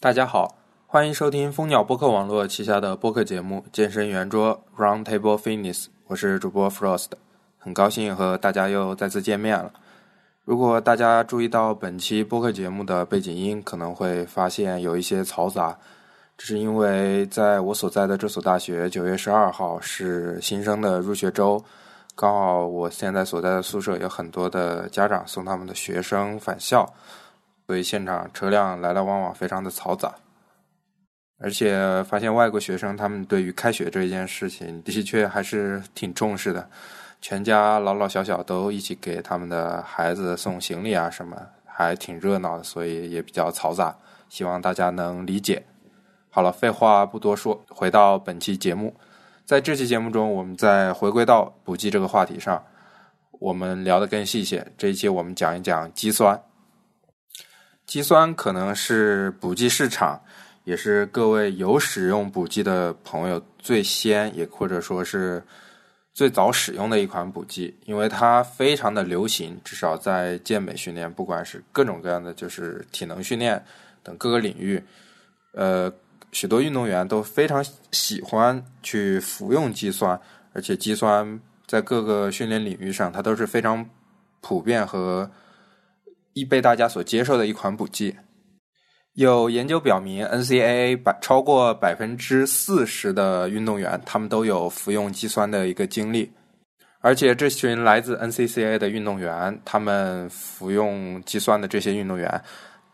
大家好，欢迎收听蜂鸟播客网络旗下的播客节目《健身圆桌 Round Table Fitness》，我是主播 Frost，很高兴和大家又再次见面了。如果大家注意到本期播客节目的背景音，可能会发现有一些嘈杂，这是因为在我所在的这所大学，九月十二号是新生的入学周，刚好我现在所在的宿舍有很多的家长送他们的学生返校。所以现场车辆来来往往，非常的嘈杂，而且发现外国学生他们对于开学这一件事情的确还是挺重视的，全家老老小小都一起给他们的孩子送行李啊什么，还挺热闹的，所以也比较嘈杂，希望大家能理解。好了，废话不多说，回到本期节目，在这期节目中，我们再回归到补剂这个话题上，我们聊得更细些。这一期我们讲一讲肌酸。肌酸可能是补剂市场，也是各位有使用补剂的朋友最先也或者说是最早使用的一款补剂，因为它非常的流行，至少在健美训练，不管是各种各样的就是体能训练等各个领域，呃，许多运动员都非常喜欢去服用肌酸，而且肌酸在各个训练领域上，它都是非常普遍和。易被大家所接受的一款补剂，有研究表明，NCAA 百超过百分之四十的运动员，他们都有服用肌酸的一个经历，而且这群来自 NCCA 的运动员，他们服用肌酸的这些运动员，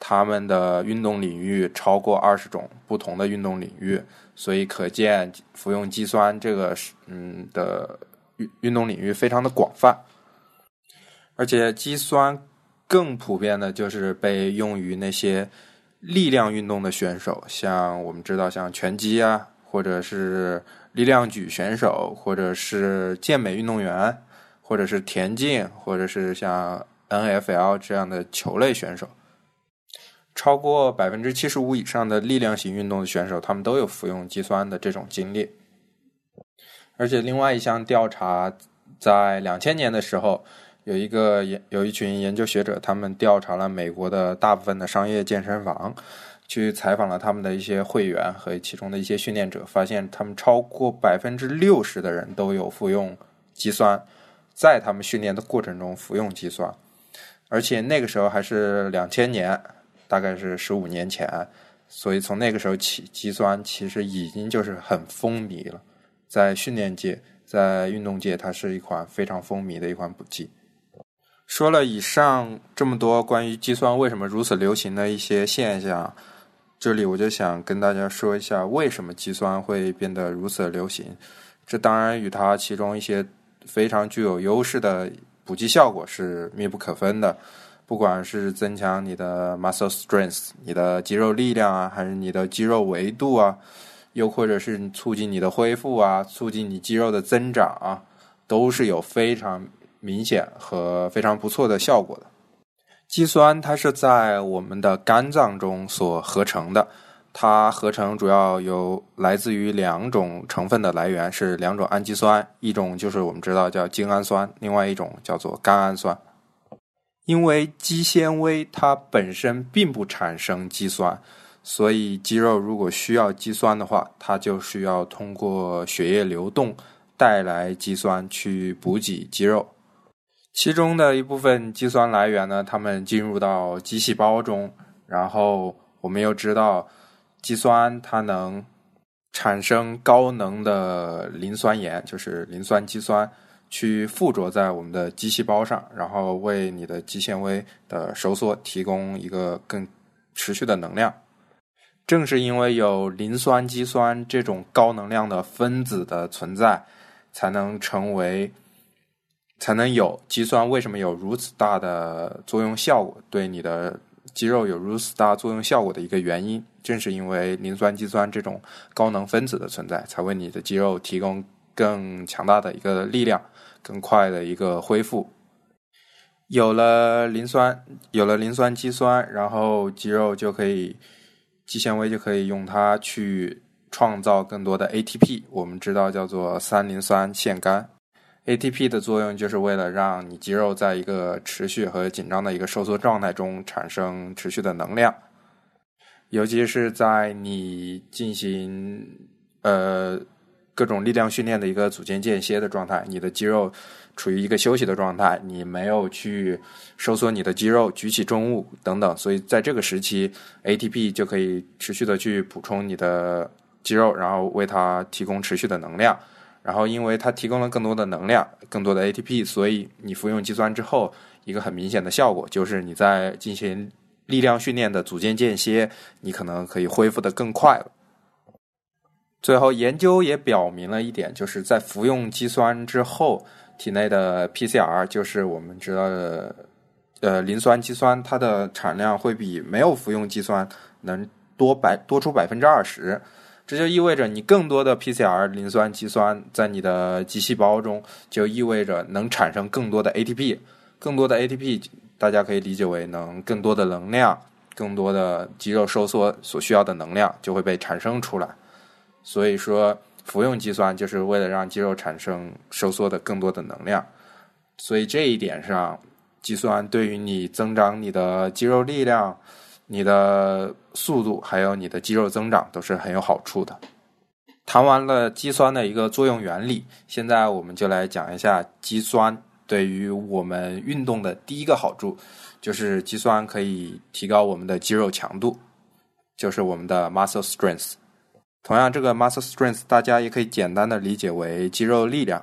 他们的运动领域超过二十种不同的运动领域，所以可见服用肌酸这个是嗯的运运动领域非常的广泛，而且肌酸。更普遍的就是被用于那些力量运动的选手，像我们知道，像拳击啊，或者是力量举选手，或者是健美运动员，或者是田径，或者是像 NFL 这样的球类选手。超过百分之七十五以上的力量型运动的选手，他们都有服用肌酸的这种经历。而且，另外一项调查在两千年的时候。有一个研有一群研究学者，他们调查了美国的大部分的商业健身房，去采访了他们的一些会员和其中的一些训练者，发现他们超过百分之六十的人都有服用肌酸，在他们训练的过程中服用肌酸，而且那个时候还是两千年，大概是十五年前，所以从那个时候起，肌酸其实已经就是很风靡了，在训练界，在运动界，它是一款非常风靡的一款补剂。说了以上这么多关于肌酸为什么如此流行的一些现象，这里我就想跟大家说一下，为什么肌酸会变得如此流行。这当然与它其中一些非常具有优势的补剂效果是密不可分的。不管是增强你的 muscle strength，你的肌肉力量啊，还是你的肌肉维度啊，又或者是促进你的恢复啊，促进你肌肉的增长啊，都是有非常。明显和非常不错的效果的肌酸，它是在我们的肝脏中所合成的。它合成主要有来自于两种成分的来源，是两种氨基酸，一种就是我们知道叫精氨酸，另外一种叫做甘氨酸。因为肌纤维它本身并不产生肌酸，所以肌肉如果需要肌酸的话，它就需要通过血液流动带来肌酸去补给肌肉。其中的一部分肌酸来源呢，它们进入到肌细胞中，然后我们又知道，肌酸它能产生高能的磷酸盐，就是磷酸肌酸，去附着在我们的肌细胞上，然后为你的肌纤维的收缩提供一个更持续的能量。正是因为有磷酸肌酸这种高能量的分子的存在，才能成为。才能有肌酸为什么有如此大的作用效果，对你的肌肉有如此大作用效果的一个原因，正是因为磷酸肌酸这种高能分子的存在，才为你的肌肉提供更强大的一个力量，更快的一个恢复。有了磷酸，有了磷酸肌酸，然后肌肉就可以，肌纤维就可以用它去创造更多的 ATP，我们知道叫做三磷酸腺苷。ATP 的作用就是为了让你肌肉在一个持续和紧张的一个收缩状态中产生持续的能量。尤其是在你进行呃各种力量训练的一个组间间歇的状态，你的肌肉处于一个休息的状态，你没有去收缩你的肌肉、举起重物等等，所以在这个时期，ATP 就可以持续的去补充你的肌肉，然后为它提供持续的能量。然后，因为它提供了更多的能量、更多的 ATP，所以你服用肌酸之后，一个很明显的效果就是你在进行力量训练的组间间歇，你可能可以恢复的更快了。最后，研究也表明了一点，就是在服用肌酸之后，体内的 PCR，就是我们知道的呃磷酸肌酸，它的产量会比没有服用肌酸能多百多出百分之二十。这就意味着你更多的 PCR 磷酸肌酸在你的肌细胞中，就意味着能产生更多的 ATP，更多的 ATP，大家可以理解为能更多的能量，更多的肌肉收缩所需要的能量就会被产生出来。所以说，服用肌酸就是为了让肌肉产生收缩的更多的能量。所以这一点上，肌酸对于你增长你的肌肉力量。你的速度还有你的肌肉增长都是很有好处的。谈完了肌酸的一个作用原理，现在我们就来讲一下肌酸对于我们运动的第一个好处，就是肌酸可以提高我们的肌肉强度，就是我们的 muscle strength。同样，这个 muscle strength 大家也可以简单的理解为肌肉力量。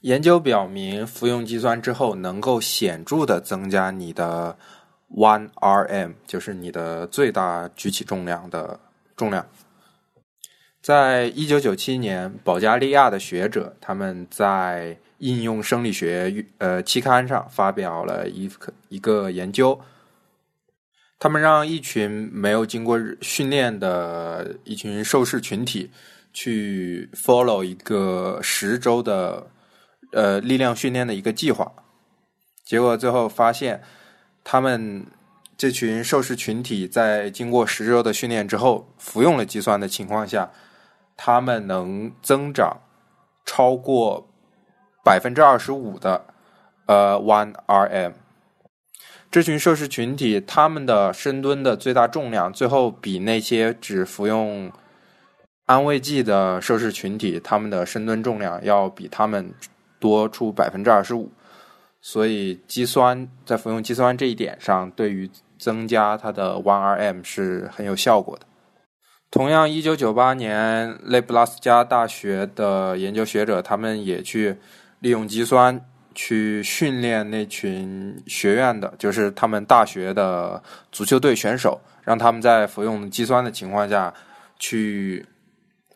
研究表明，服用肌酸之后，能够显著的增加你的。One RM 就是你的最大举起重量的重量。在一九九七年，保加利亚的学者他们在应用生理学呃期刊上发表了一个一个研究。他们让一群没有经过训练的一群受试群体去 follow 一个十周的呃力量训练的一个计划，结果最后发现。他们这群受试群体在经过十周的训练之后，服用了肌酸的情况下，他们能增长超过百分之二十五的呃 one RM。这群受试群体他们的深蹲的最大重量，最后比那些只服用安慰剂的受试群体他们的深蹲重量要比他们多出百分之二十五。所以，肌酸在服用肌酸这一点上，对于增加它的 one RM 是很有效果的。同样，一九九八年，内布拉斯加大学的研究学者，他们也去利用肌酸去训练那群学院的，就是他们大学的足球队选手，让他们在服用肌酸的情况下去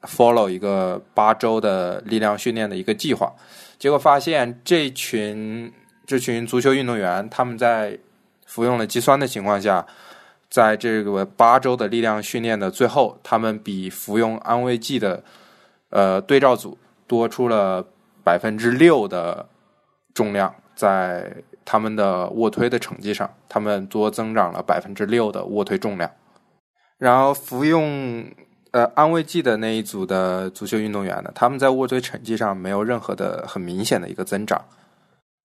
follow 一个八周的力量训练的一个计划。结果发现，这群这群足球运动员，他们在服用了肌酸的情况下，在这个八周的力量训练的最后，他们比服用安慰剂的呃对照组多出了百分之六的重量，在他们的卧推的成绩上，他们多增长了百分之六的卧推重量。然后服用呃安慰剂的那一组的足球运动员呢，他们在卧推成绩上没有任何的很明显的一个增长。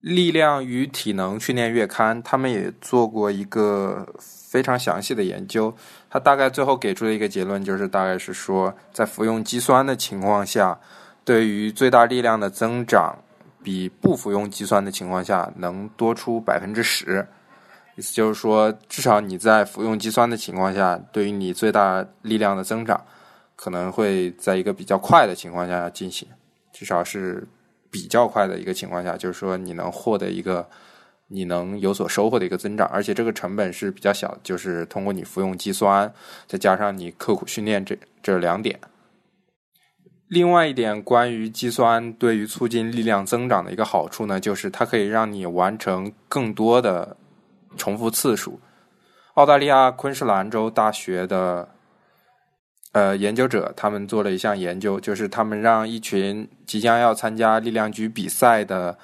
力量与体能训练月刊，他们也做过一个非常详细的研究。他大概最后给出的一个结论就是，大概是说，在服用肌酸的情况下，对于最大力量的增长，比不服用肌酸的情况下能多出百分之十。意思就是说，至少你在服用肌酸的情况下，对于你最大力量的增长，可能会在一个比较快的情况下进行，至少是。比较快的一个情况下，就是说你能获得一个你能有所收获的一个增长，而且这个成本是比较小，就是通过你服用肌酸，再加上你刻苦训练这这两点。另外一点，关于肌酸对于促进力量增长的一个好处呢，就是它可以让你完成更多的重复次数。澳大利亚昆士兰州大学的。呃，研究者他们做了一项研究，就是他们让一群即将要参加力量举比赛的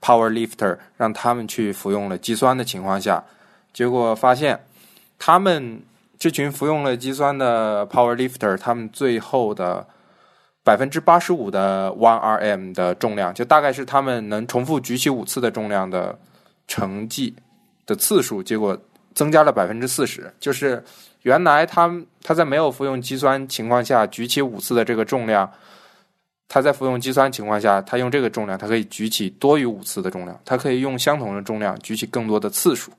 power lifter，让他们去服用了肌酸的情况下，结果发现，他们这群服用了肌酸的 power lifter，他们最后的百分之八十五的 one RM 的重量，就大概是他们能重复举起五次的重量的成绩的次数，结果增加了百分之四十，就是原来他他在没有服用肌酸情况下举起五次的这个重量，他在服用肌酸情况下，他用这个重量，他可以举起多于五次的重量，他可以用相同的重量举起更多的次数。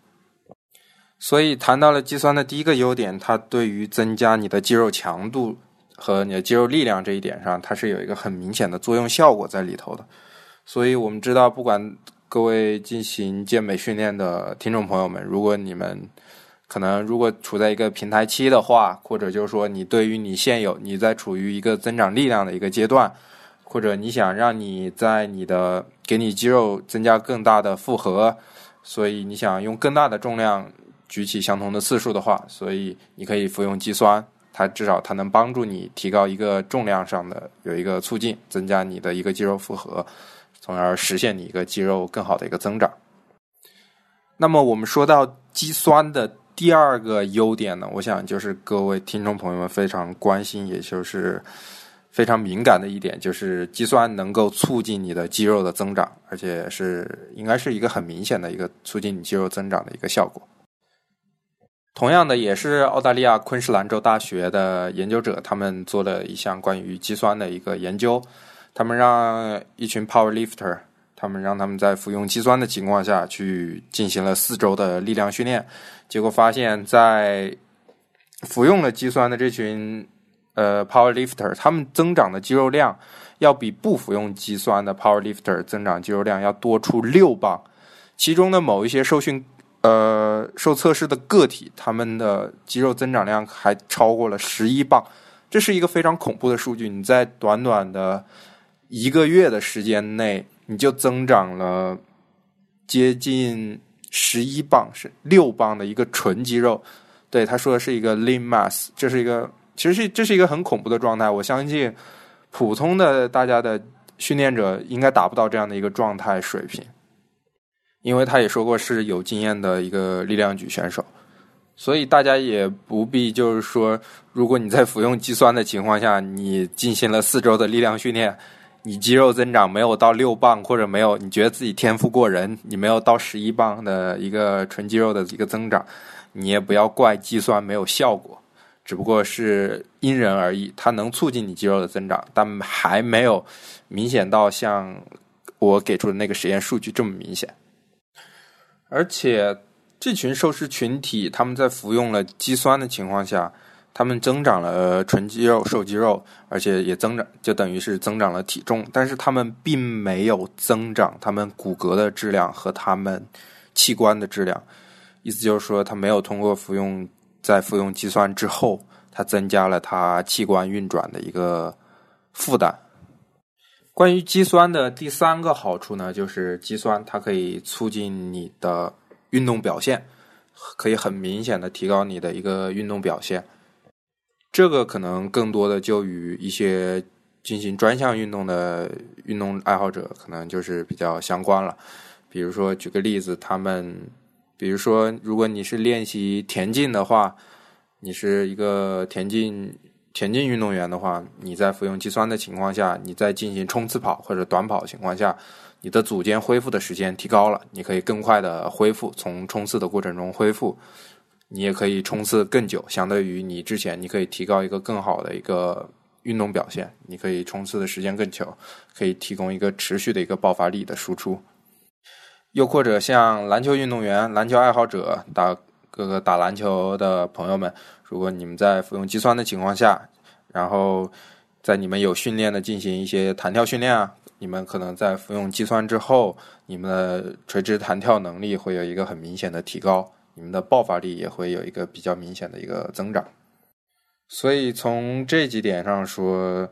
所以谈到了肌酸的第一个优点，它对于增加你的肌肉强度和你的肌肉力量这一点上，它是有一个很明显的作用效果在里头的。所以我们知道，不管各位进行健美训练的听众朋友们，如果你们可能如果处在一个平台期的话，或者就是说你对于你现有你在处于一个增长力量的一个阶段，或者你想让你在你的给你肌肉增加更大的负荷，所以你想用更大的重量。举起相同的次数的话，所以你可以服用肌酸，它至少它能帮助你提高一个重量上的有一个促进，增加你的一个肌肉负荷，从而实现你一个肌肉更好的一个增长。那么我们说到肌酸的第二个优点呢，我想就是各位听众朋友们非常关心，也就是非常敏感的一点，就是肌酸能够促进你的肌肉的增长，而且是应该是一个很明显的一个促进你肌肉增长的一个效果。同样的，也是澳大利亚昆士兰州大学的研究者，他们做了一项关于肌酸的一个研究。他们让一群 power lifter，他们让他们在服用肌酸的情况下去进行了四周的力量训练。结果发现，在服用了肌酸的这群呃 power lifter，他们增长的肌肉量要比不服用肌酸的 power lifter 增长肌肉量要多出六磅。其中的某一些受训。呃，受测试的个体，他们的肌肉增长量还超过了十一磅，这是一个非常恐怖的数据。你在短短的一个月的时间内，你就增长了接近十一磅，是六磅的一个纯肌肉。对他说的是一个 lean mass，这是一个其实是这是一个很恐怖的状态。我相信普通的大家的训练者应该达不到这样的一个状态水平。因为他也说过是有经验的一个力量举选手，所以大家也不必就是说，如果你在服用肌酸的情况下，你进行了四周的力量训练，你肌肉增长没有到六磅，或者没有你觉得自己天赋过人，你没有到十一磅的一个纯肌肉的一个增长，你也不要怪肌酸没有效果，只不过是因人而异，它能促进你肌肉的增长，但还没有明显到像我给出的那个实验数据这么明显。而且，这群受试群体他们在服用了肌酸的情况下，他们增长了纯肌肉、瘦肌肉，而且也增长，就等于是增长了体重。但是他们并没有增长他们骨骼的质量和他们器官的质量。意思就是说，他没有通过服用在服用肌酸之后，它增加了他器官运转的一个负担。关于肌酸的第三个好处呢，就是肌酸它可以促进你的运动表现，可以很明显的提高你的一个运动表现。这个可能更多的就与一些进行专项运动的运动爱好者可能就是比较相关了。比如说，举个例子，他们，比如说，如果你是练习田径的话，你是一个田径。田径运动员的话，你在服用肌酸的情况下，你在进行冲刺跑或者短跑情况下，你的组间恢复的时间提高了，你可以更快的恢复，从冲刺的过程中恢复，你也可以冲刺更久，相对于你之前，你可以提高一个更好的一个运动表现，你可以冲刺的时间更久，可以提供一个持续的一个爆发力的输出。又或者像篮球运动员、篮球爱好者打各个打篮球的朋友们。如果你们在服用肌酸的情况下，然后在你们有训练的进行一些弹跳训练啊，你们可能在服用肌酸之后，你们的垂直弹跳能力会有一个很明显的提高，你们的爆发力也会有一个比较明显的一个增长。所以从这几点上说，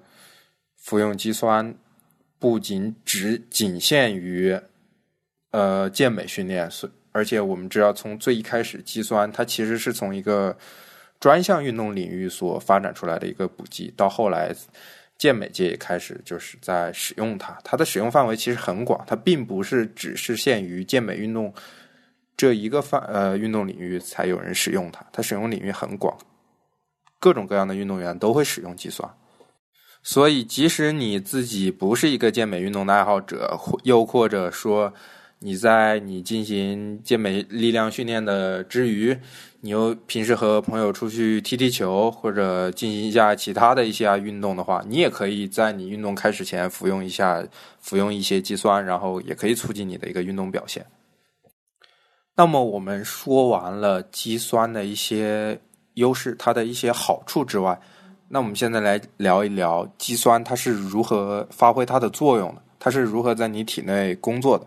服用肌酸不仅只仅限于呃健美训练，是而且我们知道从最一开始，肌酸它其实是从一个专项运动领域所发展出来的一个补剂，到后来健美界也开始就是在使用它。它的使用范围其实很广，它并不是只是限于健美运动这一个范呃运动领域才有人使用它。它使用领域很广，各种各样的运动员都会使用计算。所以，即使你自己不是一个健美运动的爱好者，又或者说你在你进行健美力量训练的之余，你又平时和朋友出去踢踢球或者进行一下其他的一些运动的话，你也可以在你运动开始前服用一下，服用一些肌酸，然后也可以促进你的一个运动表现。那么我们说完了肌酸的一些优势，它的一些好处之外，那我们现在来聊一聊肌酸它是如何发挥它的作用的，它是如何在你体内工作的。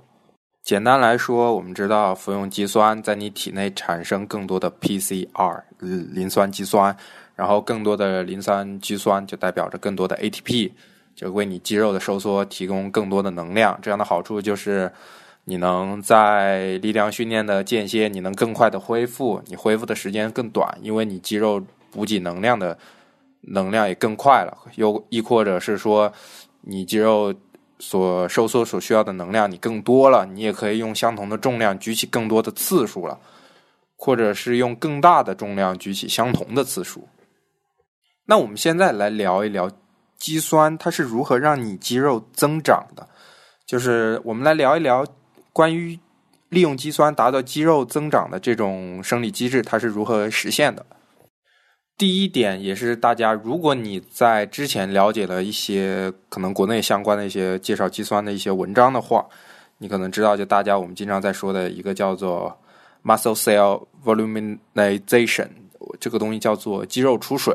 简单来说，我们知道服用肌酸在你体内产生更多的 PCR 磷酸肌酸，然后更多的磷酸肌酸就代表着更多的 ATP，就为你肌肉的收缩提供更多的能量。这样的好处就是你能在力量训练的间歇，你能更快的恢复，你恢复的时间更短，因为你肌肉补给能量的能量也更快了。又亦或者是说，你肌肉。所收缩所需要的能量你更多了，你也可以用相同的重量举起更多的次数了，或者是用更大的重量举起相同的次数。那我们现在来聊一聊肌酸它是如何让你肌肉增长的，就是我们来聊一聊关于利用肌酸达到肌肉增长的这种生理机制，它是如何实现的。第一点也是大家，如果你在之前了解了一些可能国内相关的一些介绍肌酸的一些文章的话，你可能知道，就大家我们经常在说的一个叫做 muscle cell voluminization，这个东西叫做肌肉出水。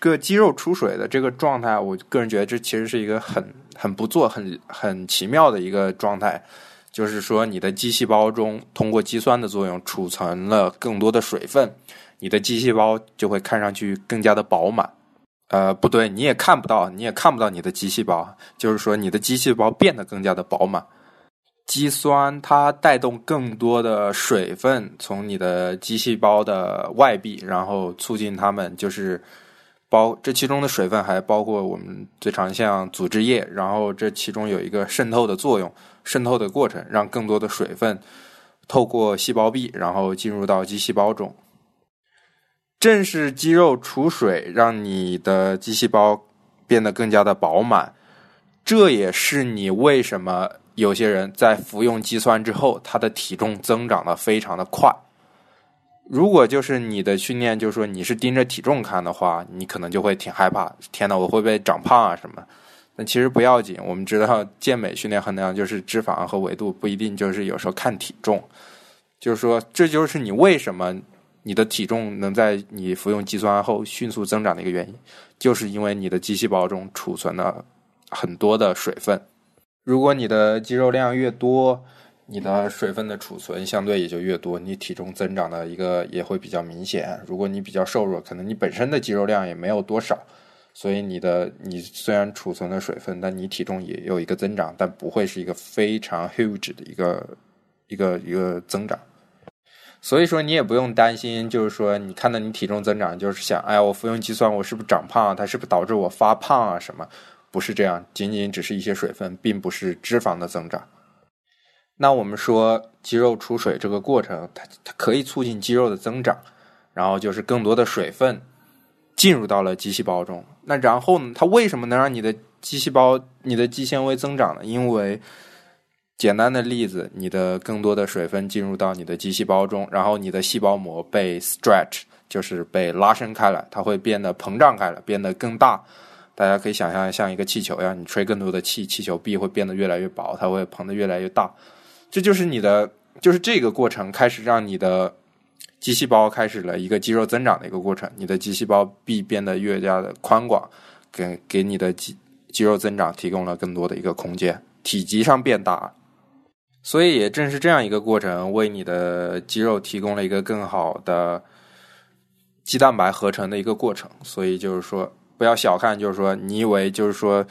这个肌肉出水的这个状态，我个人觉得这其实是一个很很不错、很很奇妙的一个状态，就是说你的肌细胞中通过肌酸的作用储存了更多的水分。你的肌细胞就会看上去更加的饱满，呃，不对，你也看不到，你也看不到你的肌细胞，就是说你的肌细胞变得更加的饱满。肌酸它带动更多的水分从你的肌细胞的外壁，然后促进它们就是包这其中的水分还包括我们最常像组织液，然后这其中有一个渗透的作用，渗透的过程让更多的水分透过细胞壁，然后进入到肌细胞中。正是肌肉储水，让你的肌细胞变得更加的饱满。这也是你为什么有些人在服用肌酸之后，他的体重增长的非常的快。如果就是你的训练，就是说你是盯着体重看的话，你可能就会挺害怕。天呐，我会不会长胖啊什么？但其实不要紧，我们知道健美训练衡量就是脂肪和维度，不一定就是有时候看体重。就是说，这就是你为什么。你的体重能在你服用肌酸后迅速增长的一个原因，就是因为你的肌细胞中储存了很多的水分。如果你的肌肉量越多，你的水分的储存相对也就越多，你体重增长的一个也会比较明显。如果你比较瘦弱，可能你本身的肌肉量也没有多少，所以你的你虽然储存了水分，但你体重也有一个增长，但不会是一个非常 huge 的一个一个一个增长。所以说你也不用担心，就是说你看到你体重增长，就是想，哎呀，我服用肌酸，我是不是长胖？它是不是导致我发胖啊？什么？不是这样，仅仅只是一些水分，并不是脂肪的增长。那我们说肌肉储水这个过程，它它可以促进肌肉的增长，然后就是更多的水分进入到了肌细胞中。那然后呢？它为什么能让你的肌细胞、你的肌纤维增长呢？因为简单的例子，你的更多的水分进入到你的肌细胞中，然后你的细胞膜被 stretch，就是被拉伸开来，它会变得膨胀开来，变得更大。大家可以想象像一个气球一样，你吹更多的气，气球壁会变得越来越薄，它会膨得越来越大。这就是你的，就是这个过程开始让你的肌细胞开始了一个肌肉增长的一个过程，你的肌细胞壁变得越加的宽广，给给你的肌肌肉增长提供了更多的一个空间，体积上变大。所以也正是这样一个过程，为你的肌肉提供了一个更好的肌蛋白合成的一个过程。所以就是说，不要小看，就是说，你以为就是说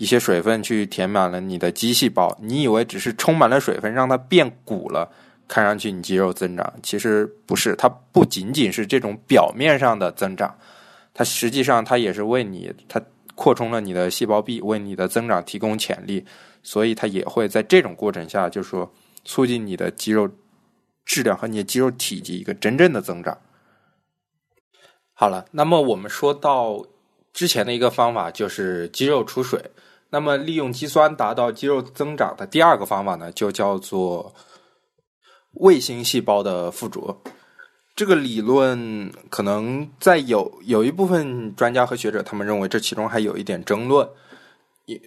一些水分去填满了你的肌细胞，你以为只是充满了水分让它变鼓了，看上去你肌肉增长，其实不是。它不仅仅是这种表面上的增长，它实际上它也是为你它扩充了你的细胞壁，为你的增长提供潜力。所以它也会在这种过程下，就是说促进你的肌肉质量和你的肌肉体积一个真正的增长。好了，那么我们说到之前的一个方法就是肌肉储水，那么，利用肌酸达到肌肉增长的第二个方法呢，就叫做卫星细胞的附着。这个理论可能在有有一部分专家和学者，他们认为这其中还有一点争论。也，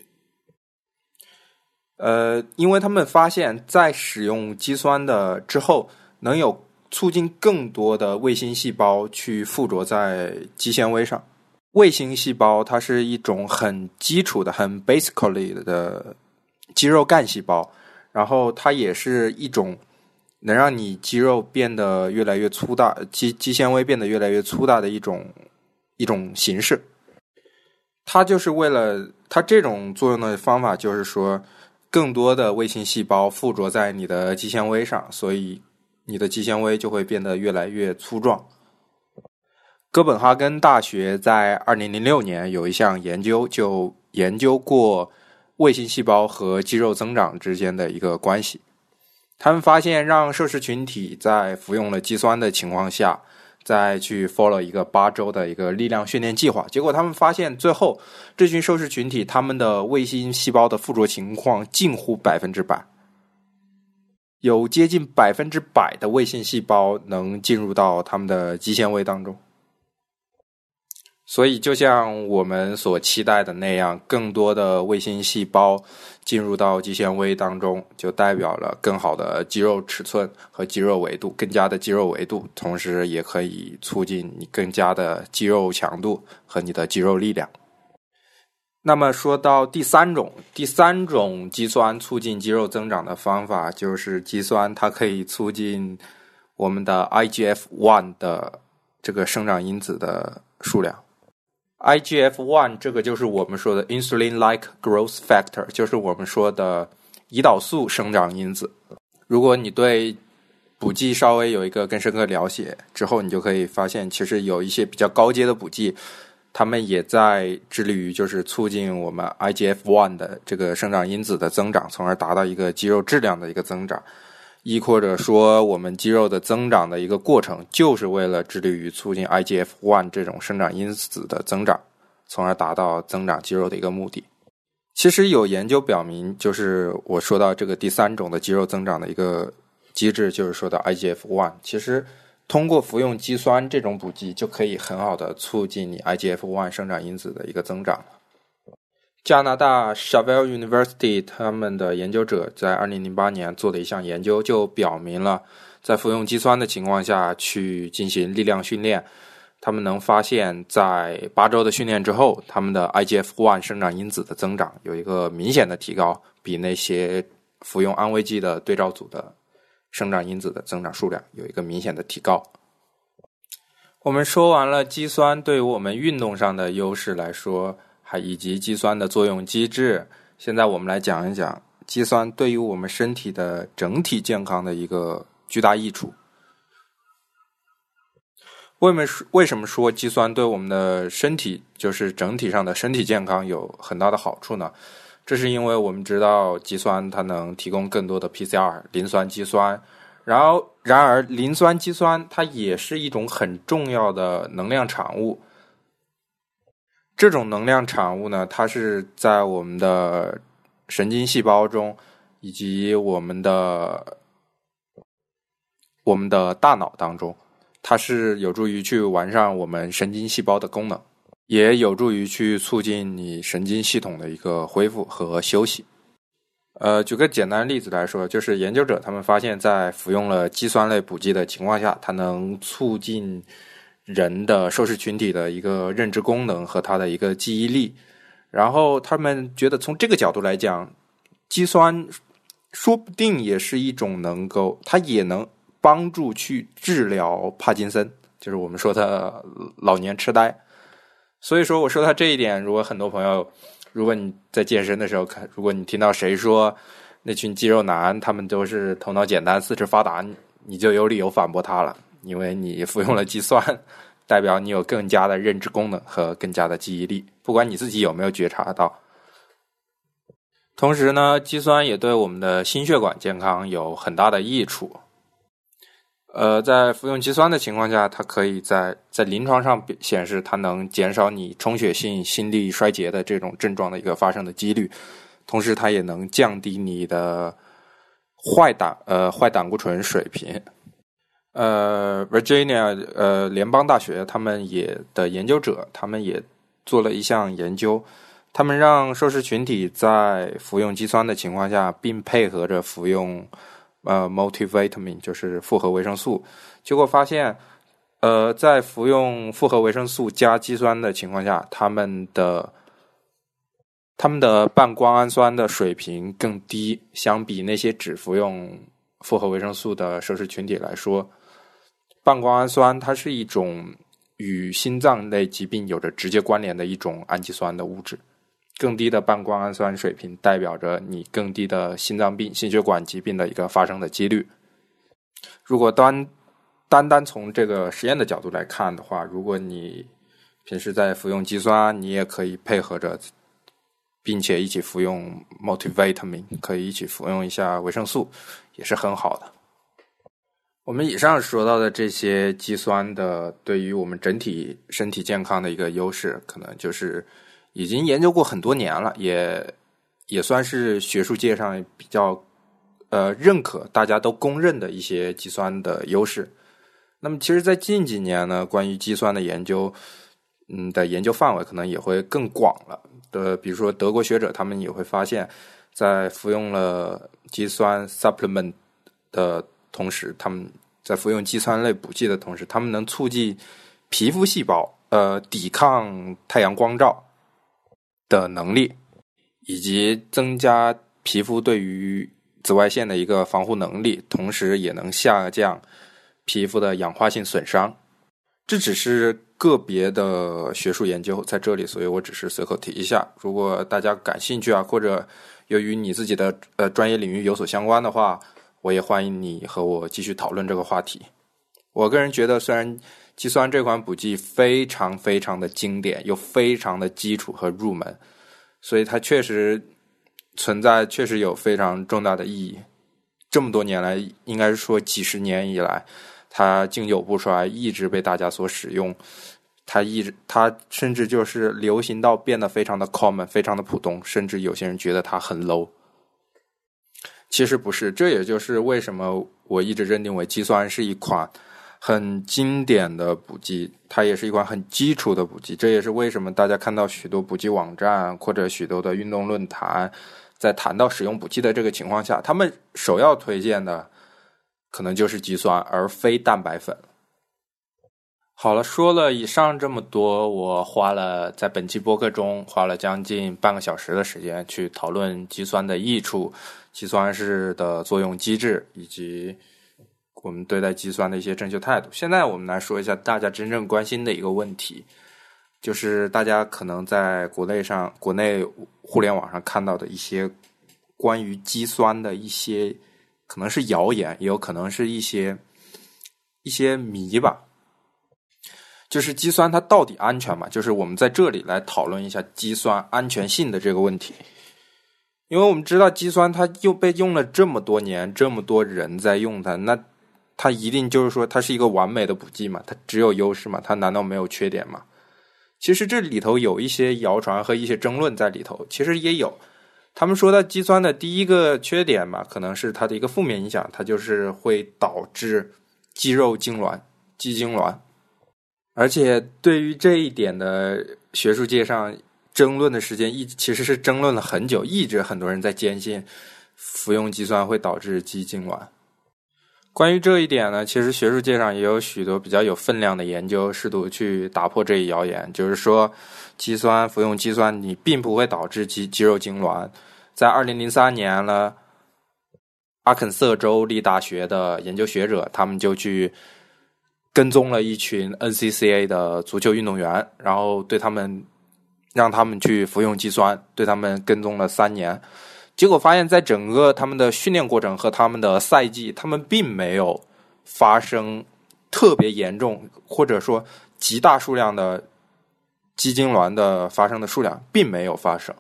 呃，因为他们发现，在使用肌酸的之后，能有促进更多的卫星细胞去附着在肌纤维上。卫星细胞它是一种很基础的、很 basically 的肌肉干细胞，然后它也是一种能让你肌肉变得越来越粗大、肌肌纤维变得越来越粗大的一种一种形式。它就是为了它这种作用的方法，就是说更多的卫星细胞附着在你的肌纤维上，所以你的肌纤维就会变得越来越粗壮。哥本哈根大学在二零零六年有一项研究，就研究过卫星细胞和肌肉增长之间的一个关系。他们发现，让受试群体在服用了肌酸的情况下，再去 follow 一个八周的一个力量训练计划，结果他们发现，最后这群受试群体他们的卫星细胞的附着情况近乎百分之百，有接近百分之百的卫星细胞能进入到他们的肌纤维当中。所以，就像我们所期待的那样，更多的卫星细胞进入到肌纤维当中，就代表了更好的肌肉尺寸和肌肉维度，更加的肌肉维度，同时也可以促进你更加的肌肉强度和你的肌肉力量。那么，说到第三种，第三种肌酸促进肌肉增长的方法，就是肌酸它可以促进我们的 IGF one 的这个生长因子的数量。IGF one 这个就是我们说的 insulin-like growth factor，就是我们说的胰岛素生长因子。如果你对补剂稍微有一个更深刻了解之后，你就可以发现，其实有一些比较高阶的补剂，他们也在致力于就是促进我们 IGF one 的这个生长因子的增长，从而达到一个肌肉质量的一个增长。亦或者说，我们肌肉的增长的一个过程，就是为了致力于促进 IGF one 这种生长因子的增长，从而达到增长肌肉的一个目的。其实有研究表明，就是我说到这个第三种的肌肉增长的一个机制，就是说的 IGF one。其实通过服用肌酸这种补剂，就可以很好的促进你 IGF one 生长因子的一个增长。加拿大 s h a v e l University 他们的研究者在2008年做的一项研究，就表明了在服用肌酸的情况下去进行力量训练，他们能发现，在八周的训练之后，他们的 IGF-1 生长因子的增长有一个明显的提高，比那些服用安慰剂的对照组的生长因子的增长数量有一个明显的提高。我们说完了肌酸对于我们运动上的优势来说。以及肌酸的作用机制，现在我们来讲一讲肌酸对于我们身体的整体健康的一个巨大益处。为什么说为什么说肌酸对我们的身体就是整体上的身体健康有很大的好处呢？这是因为我们知道肌酸它能提供更多的 PCR 磷酸肌酸，然后然而磷酸肌酸它也是一种很重要的能量产物。这种能量产物呢，它是在我们的神经细胞中，以及我们的我们的大脑当中，它是有助于去完善我们神经细胞的功能，也有助于去促进你神经系统的一个恢复和休息。呃，举个简单例子来说，就是研究者他们发现，在服用了肌酸类补剂的情况下，它能促进。人的受试群体的一个认知功能和他的一个记忆力，然后他们觉得从这个角度来讲，肌酸说不定也是一种能够，它也能帮助去治疗帕金森，就是我们说的老年痴呆。所以说，我说到这一点，如果很多朋友，如果你在健身的时候看，如果你听到谁说那群肌肉男他们都是头脑简单、四肢发达，你就有理由反驳他了。因为你服用了肌酸，代表你有更加的认知功能和更加的记忆力，不管你自己有没有觉察到。同时呢，肌酸也对我们的心血管健康有很大的益处。呃，在服用肌酸的情况下，它可以在在临床上显示，它能减少你充血性心力衰竭的这种症状的一个发生的几率，同时它也能降低你的坏胆呃坏胆固醇水平。呃，Virginia 呃联邦大学他们也的研究者，他们也做了一项研究，他们让受试群体在服用肌酸的情况下，并配合着服用。呃，multivitamin 就是复合维生素，结果发现，呃，在服用复合维生素加肌酸的情况下，他们的他们的半胱氨酸的水平更低，相比那些只服用复合维生素的受试群体来说，半胱氨酸它是一种与心脏类疾病有着直接关联的一种氨基酸的物质。更低的半胱氨酸水平代表着你更低的心脏病、心血管疾病的一个发生的几率。如果单单单从这个实验的角度来看的话，如果你平时在服用肌酸，你也可以配合着，并且一起服用 multivitamin，可以一起服用一下维生素，也是很好的。我们以上说到的这些肌酸的对于我们整体身体健康的一个优势，可能就是。已经研究过很多年了，也也算是学术界上比较呃认可、大家都公认的一些肌酸的优势。那么，其实，在近几年呢，关于肌酸的研究，嗯，的研究范围可能也会更广了。的，比如说德国学者，他们也会发现，在服用了肌酸 supplement 的同时，他们在服用肌酸类补剂的同时，他们能促进皮肤细胞呃抵抗太阳光照。的能力，以及增加皮肤对于紫外线的一个防护能力，同时也能下降皮肤的氧化性损伤。这只是个别的学术研究在这里，所以我只是随口提一下。如果大家感兴趣啊，或者由于你自己的呃专业领域有所相关的话，我也欢迎你和我继续讨论这个话题。我个人觉得，虽然计算这款补剂非常非常的经典，又非常的基础和入门，所以它确实存在，确实有非常重大的意义。这么多年来，应该是说几十年以来，它经久不衰，一直被大家所使用。它一直，它甚至就是流行到变得非常的 common，非常的普通，甚至有些人觉得它很 low。其实不是，这也就是为什么我一直认定为肌酸是一款。很经典的补剂，它也是一款很基础的补剂。这也是为什么大家看到许多补剂网站或者许多的运动论坛，在谈到使用补剂的这个情况下，他们首要推荐的可能就是肌酸，而非蛋白粉。好了，说了以上这么多，我花了在本期播客中花了将近半个小时的时间去讨论肌酸的益处、肌酸是的作用机制以及。我们对待肌酸的一些正确态度。现在我们来说一下大家真正关心的一个问题，就是大家可能在国内上、国内互联网上看到的一些关于肌酸的一些，可能是谣言，也有可能是一些一些谜吧。就是肌酸它到底安全吗？就是我们在这里来讨论一下肌酸安全性的这个问题。因为我们知道肌酸它又被用了这么多年，这么多人在用它，那。它一定就是说，它是一个完美的补剂嘛？它只有优势嘛？它难道没有缺点吗？其实这里头有一些谣传和一些争论在里头。其实也有，他们说的肌酸的第一个缺点嘛，可能是它的一个负面影响，它就是会导致肌肉痉挛、肌痉挛。而且对于这一点的学术界上争论的时间一其实是争论了很久，一直很多人在坚信服用肌酸会导致肌痉挛。关于这一点呢，其实学术界上也有许多比较有分量的研究，试图去打破这一谣言。就是说，肌酸服用肌酸，你并不会导致肌肌肉痉挛。在二零零三年呢，阿肯色州立大学的研究学者，他们就去跟踪了一群 NCCA 的足球运动员，然后对他们让他们去服用肌酸，对他们跟踪了三年。结果发现，在整个他们的训练过程和他们的赛季，他们并没有发生特别严重或者说极大数量的肌痉挛的发生的数量，并没有发生。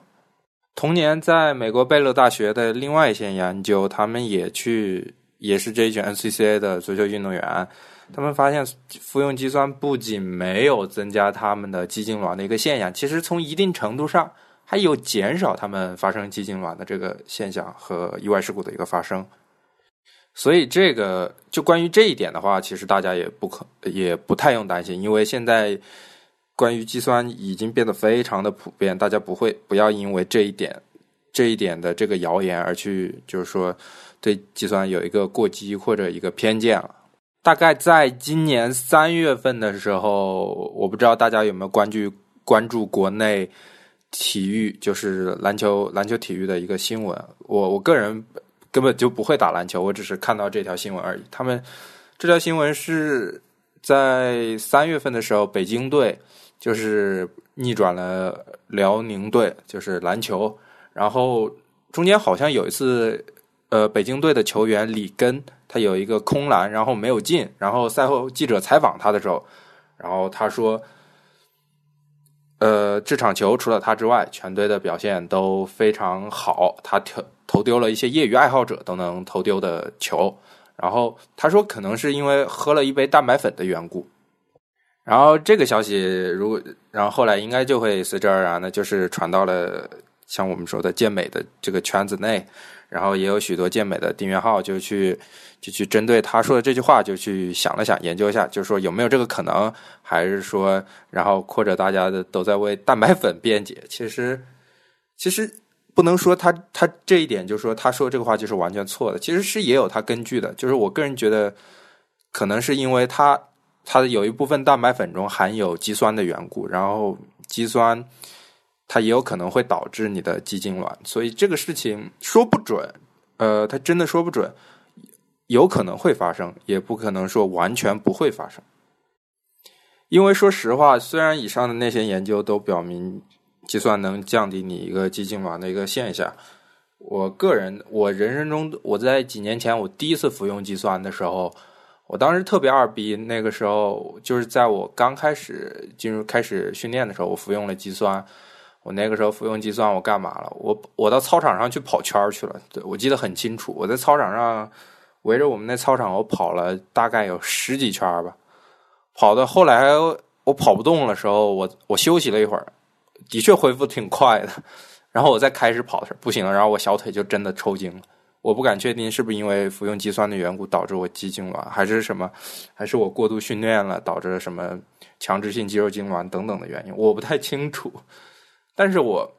同年，在美国贝勒大学的另外一项研究，他们也去也是这一群 NCCA 的足球运动员，他们发现服用肌酸不仅没有增加他们的肌痉挛的一个现象，其实从一定程度上还有减少他们发生肌痉挛的这个现象和意外事故的一个发生。所以，这个就关于这一点的话，其实大家也不可也不太用担心，因为现在关于肌酸已经变得非常的普遍，大家不会不要因为这一点这一点的这个谣言而去就是说对肌酸有一个过激或者一个偏见了。大概在今年三月份的时候，我不知道大家有没有关注关注国内体育，就是篮球篮球体育的一个新闻。我我个人。根本就不会打篮球，我只是看到这条新闻而已。他们这条新闻是在三月份的时候，北京队就是逆转了辽宁队，就是篮球。然后中间好像有一次，呃，北京队的球员里根他有一个空篮，然后没有进。然后赛后记者采访他的时候，然后他说：“呃，这场球除了他之外，全队的表现都非常好。”他投。投丢了一些业余爱好者都能投丢的球，然后他说可能是因为喝了一杯蛋白粉的缘故，然后这个消息如果然后后来应该就会随之而然的，就是传到了像我们说的健美的这个圈子内，然后也有许多健美的订阅号就去就去针对他说的这句话就去想了想研究一下，就是说有没有这个可能，还是说然后或者大家的都在为蛋白粉辩解，其实其实。不能说他他这一点，就是说他说这个话就是完全错的，其实是也有他根据的。就是我个人觉得，可能是因为他他的有一部分蛋白粉中含有肌酸的缘故，然后肌酸它也有可能会导致你的肌痉挛，所以这个事情说不准，呃，它真的说不准，有可能会发生，也不可能说完全不会发生。因为说实话，虽然以上的那些研究都表明。计算能降低你一个肌痉挛的一个现象。我个人，我人生中，我在几年前我第一次服用肌酸的时候，我当时特别二逼。那个时候就是在我刚开始进入开始训练的时候，我服用了肌酸。我那个时候服用肌酸，我干嘛了？我我到操场上去跑圈去了。对我记得很清楚，我在操场上围着我们那操场，我跑了大概有十几圈吧。跑到后来我跑不动的时候，我我休息了一会儿。的确恢复挺快的，然后我再开始跑的时候不行了，然后我小腿就真的抽筋了。我不敢确定是不是因为服用肌酸的缘故导致我肌痉挛，还是什么，还是我过度训练了导致什么强制性肌肉痉挛等等的原因，我不太清楚。但是我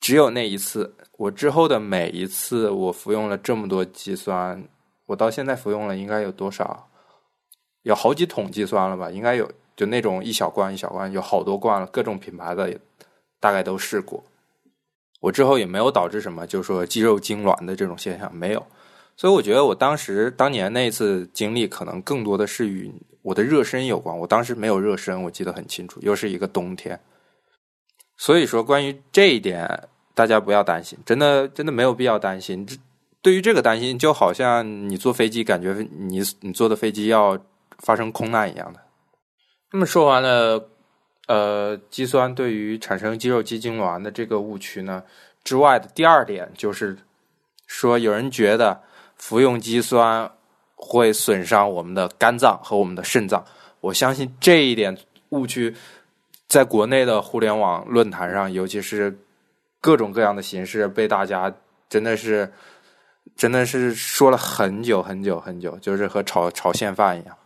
只有那一次，我之后的每一次我服用了这么多肌酸，我到现在服用了应该有多少？有好几桶肌酸了吧？应该有。就那种一小罐一小罐，有好多罐了，各种品牌的大概都试过。我之后也没有导致什么，就是说肌肉痉挛的这种现象没有。所以我觉得我当时当年那一次经历，可能更多的是与我的热身有关。我当时没有热身，我记得很清楚，又是一个冬天。所以说，关于这一点，大家不要担心，真的真的没有必要担心。这对于这个担心，就好像你坐飞机，感觉你你坐的飞机要发生空难一样的。那么说完了，呃，肌酸对于产生肌肉肌痉挛的这个误区呢之外的第二点，就是说有人觉得服用肌酸会损伤我们的肝脏和我们的肾脏。我相信这一点误区，在国内的互联网论坛上，尤其是各种各样的形式，被大家真的是真的是说了很久很久很久，就是和炒炒现饭一样。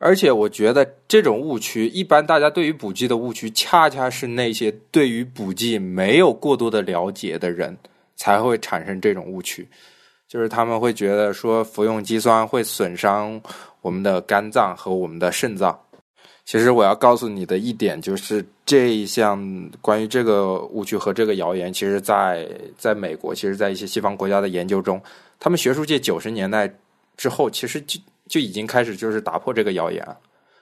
而且我觉得这种误区，一般大家对于补剂的误区，恰恰是那些对于补剂没有过多的了解的人才会产生这种误区，就是他们会觉得说服用肌酸会损伤我们的肝脏和我们的肾脏。其实我要告诉你的一点就是，这一项关于这个误区和这个谣言，其实在在美国，其实在一些西方国家的研究中，他们学术界九十年代之后，其实就。就已经开始就是打破这个谣言，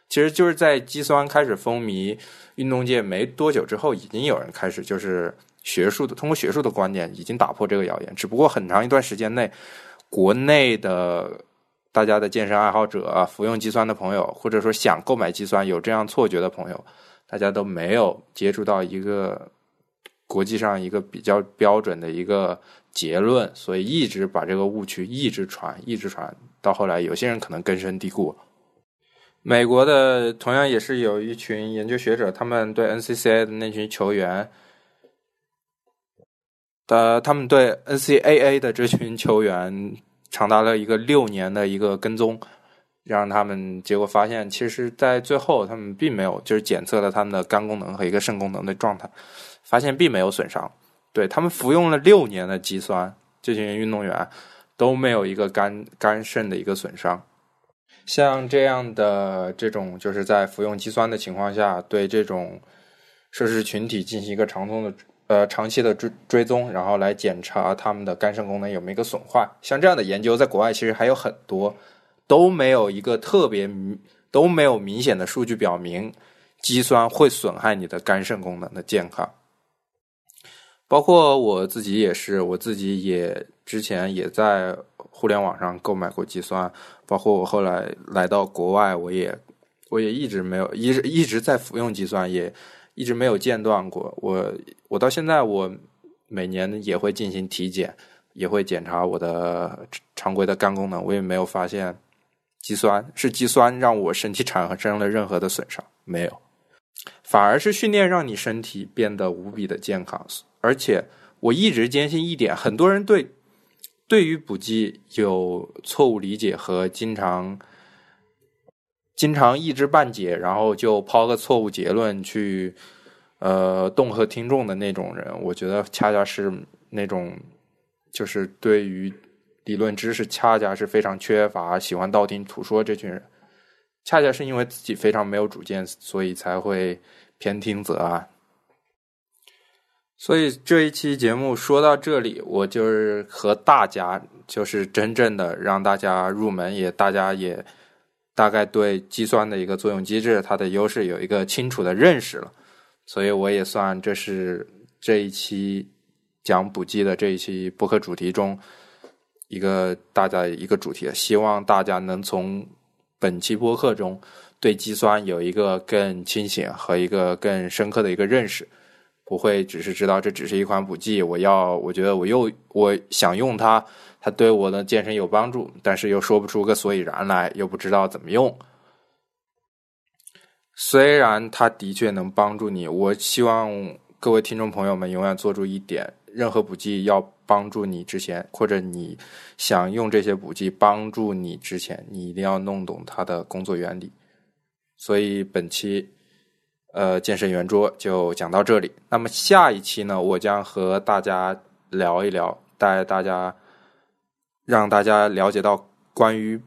其实就是在肌酸开始风靡运动界没多久之后，已经有人开始就是学术的通过学术的观点已经打破这个谣言。只不过很长一段时间内，国内的大家的健身爱好者啊、服用肌酸的朋友，或者说想购买肌酸有这样错觉的朋友，大家都没有接触到一个国际上一个比较标准的一个结论，所以一直把这个误区一直传，一直传到后来，有些人可能根深蒂固。美国的同样也是有一群研究学者，他们对 NCAA 的那群球员，呃，他们对 NCAA 的这群球员长达了一个六年的一个跟踪。让他们结果发现，其实，在最后他们并没有，就是检测了他们的肝功能和一个肾功能的状态，发现并没有损伤。对他们服用了六年的肌酸，这些运动员都没有一个肝肝肾的一个损伤。像这样的这种，就是在服用肌酸的情况下，对这种摄氏群体进行一个长通的呃长期的追追踪，然后来检查他们的肝肾功能有没有一个损坏。像这样的研究，在国外其实还有很多。都没有一个特别都没有明显的数据表明肌酸会损害你的肝肾功能的健康。包括我自己也是，我自己也之前也在互联网上购买过肌酸，包括我后来来到国外，我也我也一直没有一直一直在服用肌酸，也一直没有间断过。我我到现在我每年也会进行体检，也会检查我的常规的肝功能，我也没有发现。肌酸是肌酸让我身体产生了任何的损伤没有，反而是训练让你身体变得无比的健康。而且我一直坚信一点，很多人对对于补剂有错误理解和经常经常一知半解，然后就抛个错误结论去呃恫吓听众的那种人，我觉得恰恰是那种就是对于。理论知识恰恰是非常缺乏，喜欢道听途说这群人，恰恰是因为自己非常没有主见，所以才会偏听则暗。所以这一期节目说到这里，我就是和大家，就是真正的让大家入门，也大家也大概对肌酸的一个作用机制、它的优势有一个清楚的认识了。所以我也算这是这一期讲补剂的这一期播客主题中。一个大家一个主题，希望大家能从本期播客中对肌酸有一个更清醒和一个更深刻的一个认识，不会只是知道这只是一款补剂，我要我觉得我又我想用它，它对我的健身有帮助，但是又说不出个所以然来，又不知道怎么用。虽然它的确能帮助你，我希望各位听众朋友们永远做出一点。任何补剂要帮助你之前，或者你想用这些补剂帮助你之前，你一定要弄懂它的工作原理。所以本期呃健身圆桌就讲到这里。那么下一期呢，我将和大家聊一聊，带大家让大家了解到关于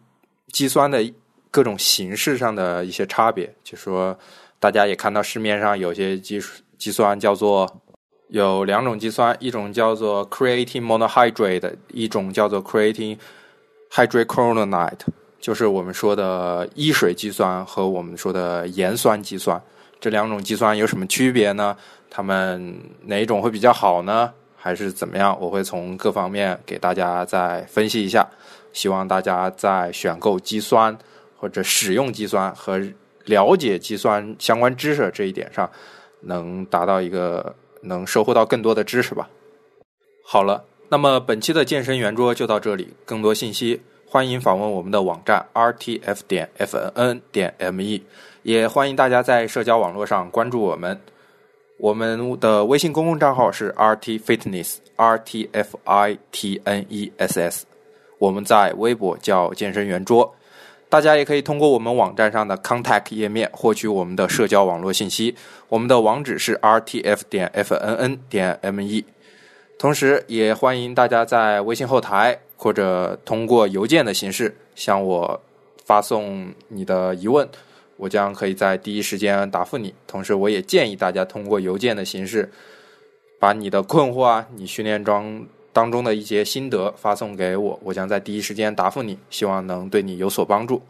肌酸的各种形式上的一些差别。就说大家也看到市面上有些肌肌酸叫做。有两种肌酸，一种叫做 creatine monohydrate，一种叫做 creatine hydrochloride，就是我们说的一水肌酸和我们说的盐酸肌酸。这两种肌酸有什么区别呢？它们哪一种会比较好呢？还是怎么样？我会从各方面给大家再分析一下。希望大家在选购肌酸或者使用肌酸和了解肌酸相关知识这一点上，能达到一个。能收获到更多的知识吧。好了，那么本期的健身圆桌就到这里。更多信息，欢迎访问我们的网站 rtf 点 fnn 点 me，也欢迎大家在社交网络上关注我们。我们的微信公共账号是 rt fitness，r t f i t n e s s。我们在微博叫健身圆桌。大家也可以通过我们网站上的 Contact 页面获取我们的社交网络信息。我们的网址是 rtf 点 fnn 点 me。同时，也欢迎大家在微信后台或者通过邮件的形式向我发送你的疑问，我将可以在第一时间答复你。同时，我也建议大家通过邮件的形式把你的困惑啊，你训练中。当中的一些心得发送给我，我将在第一时间答复你，希望能对你有所帮助。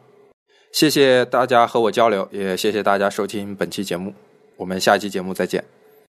谢谢大家和我交流，也谢谢大家收听本期节目，我们下期节目再见。